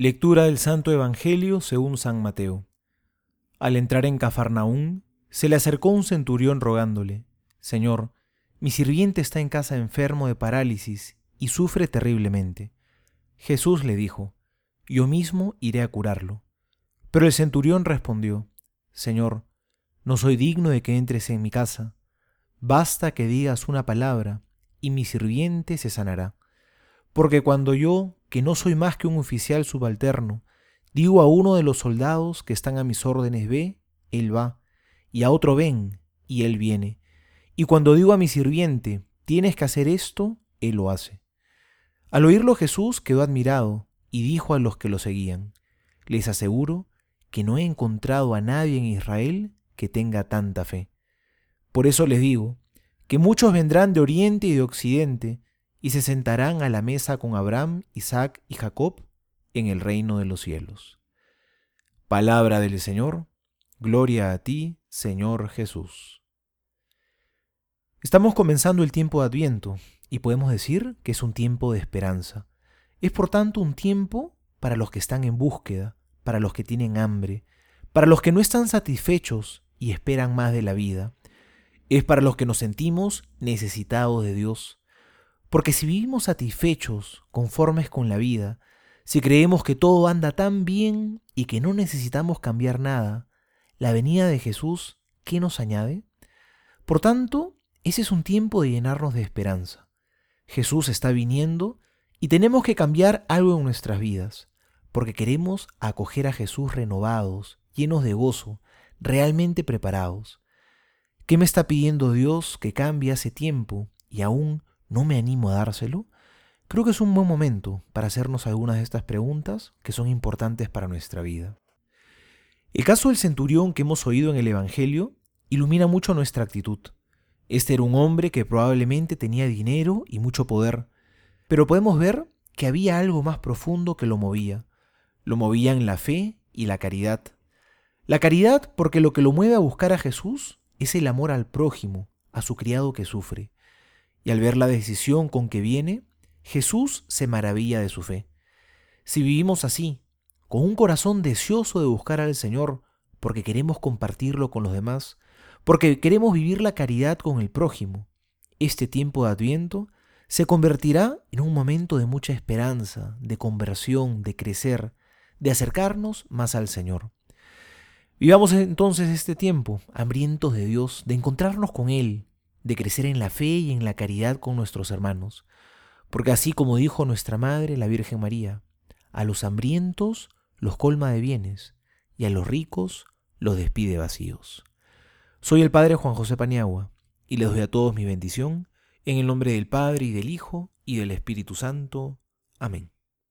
Lectura del Santo Evangelio según San Mateo. Al entrar en Cafarnaún, se le acercó un centurión rogándole, Señor, mi sirviente está en casa enfermo de parálisis y sufre terriblemente. Jesús le dijo, Yo mismo iré a curarlo. Pero el centurión respondió, Señor, no soy digno de que entres en mi casa. Basta que digas una palabra, y mi sirviente se sanará. Porque cuando yo, que no soy más que un oficial subalterno, digo a uno de los soldados que están a mis órdenes ve, él va, y a otro ven, y él viene. Y cuando digo a mi sirviente, tienes que hacer esto, él lo hace. Al oírlo Jesús quedó admirado y dijo a los que lo seguían, les aseguro que no he encontrado a nadie en Israel que tenga tanta fe. Por eso les digo, que muchos vendrán de oriente y de occidente, y se sentarán a la mesa con Abraham, Isaac y Jacob en el reino de los cielos. Palabra del Señor, gloria a ti, Señor Jesús. Estamos comenzando el tiempo de Adviento y podemos decir que es un tiempo de esperanza. Es por tanto un tiempo para los que están en búsqueda, para los que tienen hambre, para los que no están satisfechos y esperan más de la vida. Es para los que nos sentimos necesitados de Dios porque si vivimos satisfechos, conformes con la vida, si creemos que todo anda tan bien y que no necesitamos cambiar nada, la venida de Jesús, ¿qué nos añade? Por tanto, ese es un tiempo de llenarnos de esperanza. Jesús está viniendo y tenemos que cambiar algo en nuestras vidas, porque queremos acoger a Jesús renovados, llenos de gozo, realmente preparados. ¿Qué me está pidiendo Dios que cambie hace tiempo y aún no me animo a dárselo, creo que es un buen momento para hacernos algunas de estas preguntas que son importantes para nuestra vida. El caso del centurión que hemos oído en el Evangelio ilumina mucho nuestra actitud. Este era un hombre que probablemente tenía dinero y mucho poder, pero podemos ver que había algo más profundo que lo movía. Lo movían la fe y la caridad. La caridad porque lo que lo mueve a buscar a Jesús es el amor al prójimo, a su criado que sufre y al ver la decisión con que viene, Jesús se maravilla de su fe. Si vivimos así, con un corazón deseoso de buscar al Señor, porque queremos compartirlo con los demás, porque queremos vivir la caridad con el prójimo, este tiempo de adviento se convertirá en un momento de mucha esperanza, de conversión, de crecer, de acercarnos más al Señor. Vivamos entonces este tiempo hambrientos de Dios, de encontrarnos con Él, de crecer en la fe y en la caridad con nuestros hermanos, porque así como dijo nuestra Madre, la Virgen María, a los hambrientos los colma de bienes y a los ricos los despide vacíos. Soy el Padre Juan José Paniagua y les doy a todos mi bendición en el nombre del Padre y del Hijo y del Espíritu Santo. Amén.